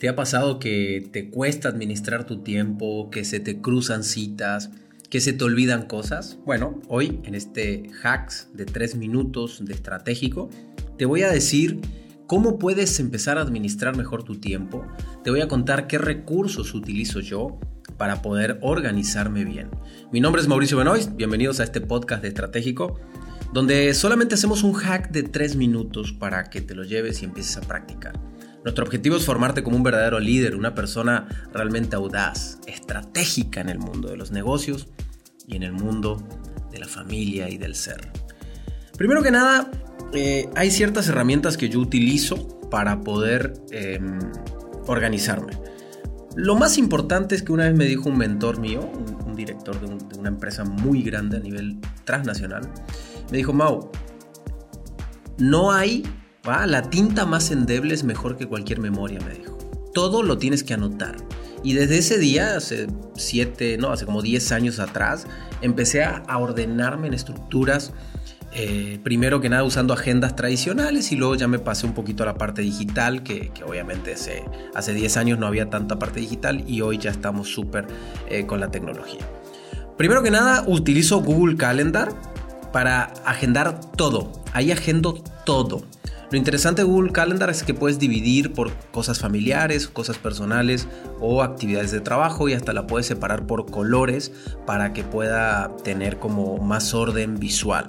¿Te ha pasado que te cuesta administrar tu tiempo, que se te cruzan citas, que se te olvidan cosas? Bueno, hoy en este hacks de 3 minutos de estratégico, te voy a decir cómo puedes empezar a administrar mejor tu tiempo. Te voy a contar qué recursos utilizo yo para poder organizarme bien. Mi nombre es Mauricio Benoist, bienvenidos a este podcast de estratégico donde solamente hacemos un hack de 3 minutos para que te lo lleves y empieces a practicar. Nuestro objetivo es formarte como un verdadero líder, una persona realmente audaz, estratégica en el mundo de los negocios y en el mundo de la familia y del ser. Primero que nada, eh, hay ciertas herramientas que yo utilizo para poder em, organizarme. Lo más importante es que una vez me dijo un mentor mío, un, director de, una empresa muy grande a nivel transnacional, me dijo, Mau, no hay la tinta más endeble es mejor que cualquier memoria, me dijo. Todo lo tienes que anotar. Y desde ese día, hace siete, no, hace como 10 años atrás, empecé a, ordenarme en estructuras. Eh, primero que nada usando agendas tradicionales y luego ya me pasé un poquito a la parte digital, que, obviamente hace 10 años no había tanta parte digital y hoy ya estamos súper eh, con la tecnología. Primero que nada utilizo Google Calendar para agendar todo. Ahí agendo todo. Lo interesante de Google Calendar es que puedes dividir por cosas familiares, cosas personales o actividades de trabajo y hasta la puedes separar por colores para que pueda tener como más orden visual.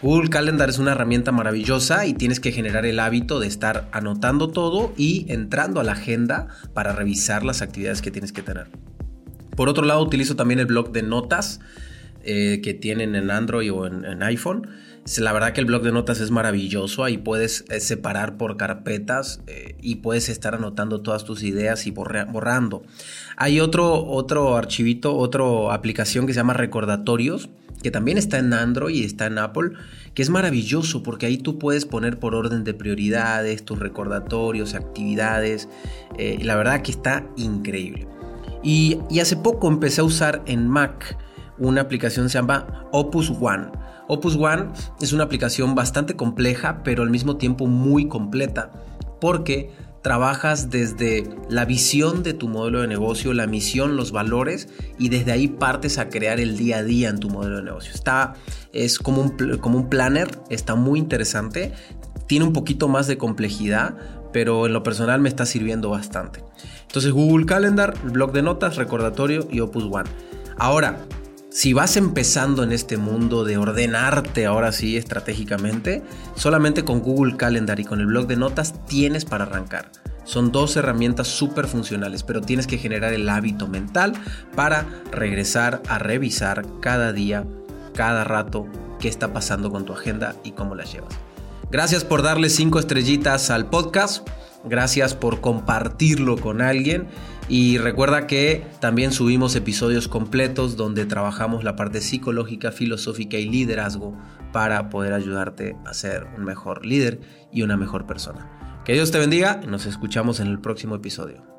Google Calendar es una herramienta maravillosa y tienes que generar el hábito de estar anotando todo y entrando a la agenda para revisar las actividades que tienes que tener. Por otro lado, utilizo también el blog de notas eh, que tienen en Android o en iPhone la verdad que el blog de notas es maravilloso, ahí puedes eh, separar por carpetas eh, y puedes estar anotando todas tus ideas y borrando. Hay otro, otro archivito, otra aplicación que se llama Recordatorios, que también está en Android y está en Apple, que es maravilloso porque ahí tú puedes poner por orden de prioridades tus recordatorios, actividades. Eh, la verdad que está increíble. Y, y hace poco empecé a usar en Mac una aplicación que se llama Opus One. Opus One es una aplicación bastante compleja, pero al mismo tiempo muy completa, porque trabajas desde la visión de tu modelo de negocio, la misión, los valores y desde ahí partes a crear el día a día en tu modelo de negocio. Está es como un, como un planner, está muy interesante, tiene un poquito más de complejidad, pero en lo personal me está sirviendo bastante. Entonces Google Calendar, blog de notas, recordatorio y Opus One. Ahora, si vas empezando en este mundo de ordenarte ahora sí estratégicamente, solamente con Google Calendar y con el blog de notas tienes para arrancar. Son dos herramientas súper funcionales, pero tienes que generar el hábito mental para regresar a revisar cada día, cada rato, qué está pasando con tu agenda y cómo la llevas. Gracias por darle cinco estrellitas al podcast. Gracias por compartirlo con alguien y recuerda que también subimos episodios completos donde trabajamos la parte psicológica, filosófica y liderazgo para poder ayudarte a ser un mejor líder y una mejor persona. Que Dios te bendiga y nos escuchamos en el próximo episodio.